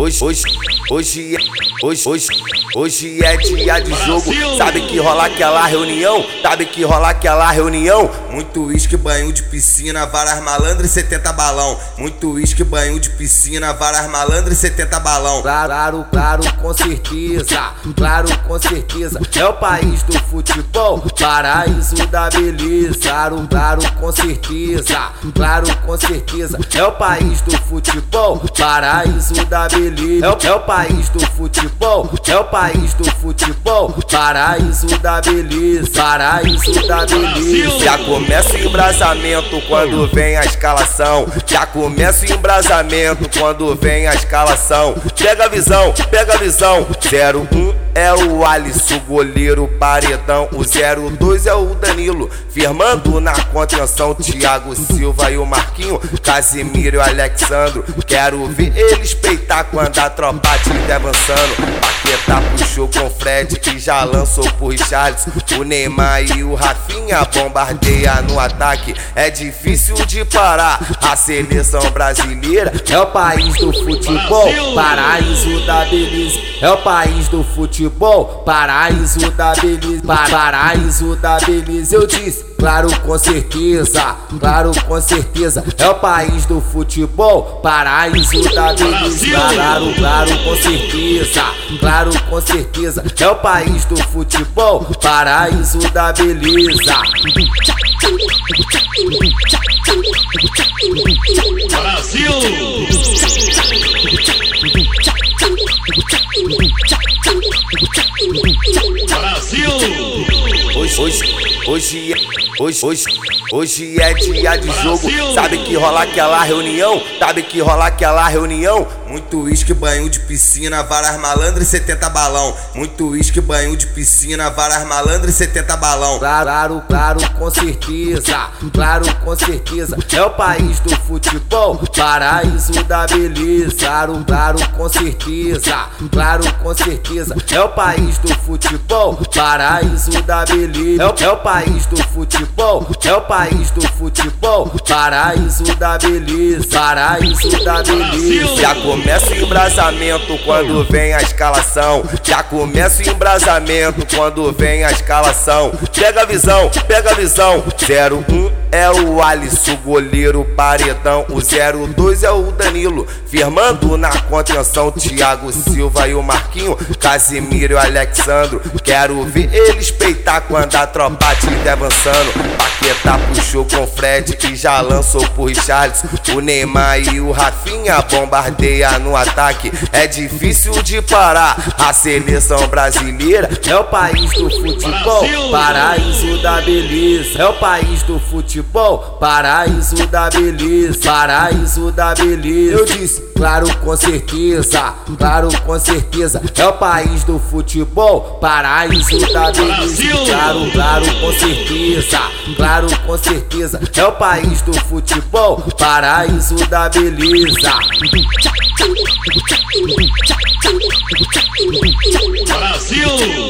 hoje, hoje, hoje, hoje, hoje, hoje é dia de jogo. Sabe que rola aquela reunião? Sabe que rola aquela reunião? Muito uísque, banho de piscina, várias malandras e 70 balão. Muito uísque, banho de piscina, várias malandras e 70 balão. Claro, claro, com certeza. Claro, com certeza. É o país do futebol, paraíso da beleza. Claro, claro, com certeza. Claro, com certeza. É o país do futebol, paraíso da beleza. É o, é o país do futebol, é o país do futebol, paraíso da beleza, paraíso da beleza. Já começa o embrasamento quando vem a escalação. Já começa o embrasamento quando vem a escalação. Pega a visão, pega a visão. 01 é o Alisson, goleiro paredão. O 02 é o Danilo, firmando na contenção. Thiago Silva e o Marquinho, Casimiro e o Alexandro. Quero ver eles peitar quando a tropa tiver avançando. Paquetá puxou com o Fred, que já lançou pro Richarlison. O Neymar e o Rafinha bombardeia no ataque. É difícil de parar a seleção brasileira. É o país do futebol, paraíso da beleza. É o país do futebol, paraíso da beleza. Paraíso da beleza, eu disse. Claro, com certeza, claro, com certeza. É o país do futebol, paraíso da beleza. Claro, claro, com certeza, claro, com certeza. É o país do futebol, paraíso da beleza. Hoje, hoje, é, hoje, hoje, hoje é dia de jogo. Sabe que rola aquela reunião? Sabe que rola aquela reunião? Muito uísque, banho de piscina, várias malandras e 70 balão. Muito uísque, banho de piscina, várias malandras e 70 balão. Claro, claro, com certeza. Claro, com certeza. É o país do futebol, paraíso da beleza. Claro, claro, com certeza. Claro, com certeza. É o país do futebol, paraíso da beleza. É o, é o país do futebol, é o país do futebol, paraíso da beleza. Paraíso da beleza. Já começa o embrasamento quando vem a escalação. Já começa o embrasamento quando vem a escalação. Pega a visão, pega a visão. 01 é o Alisson, goleiro paredão. O 02 é o Danilo, firmando na contenção. Thiago Silva e o Marquinho, Casimiro e o Alexandro. Quero ver eles peitar quando a tropa tiver avançando. Paquetá puxou com o Fred, que já lançou pro Richarlison. O Neymar e o Rafinha bombardeia no ataque. É difícil de parar a seleção brasileira. É o país do futebol, paraíso da beleza. É o país do futebol, paraíso da beleza. Paraíso da beleza. Eu disse, claro, com certeza. Claro, com certeza. É o país do futebol, paraíso da beleza. Claro, claro, com certeza. Claro, com certeza. É o país do futebol, paraíso da beleza. Brasil!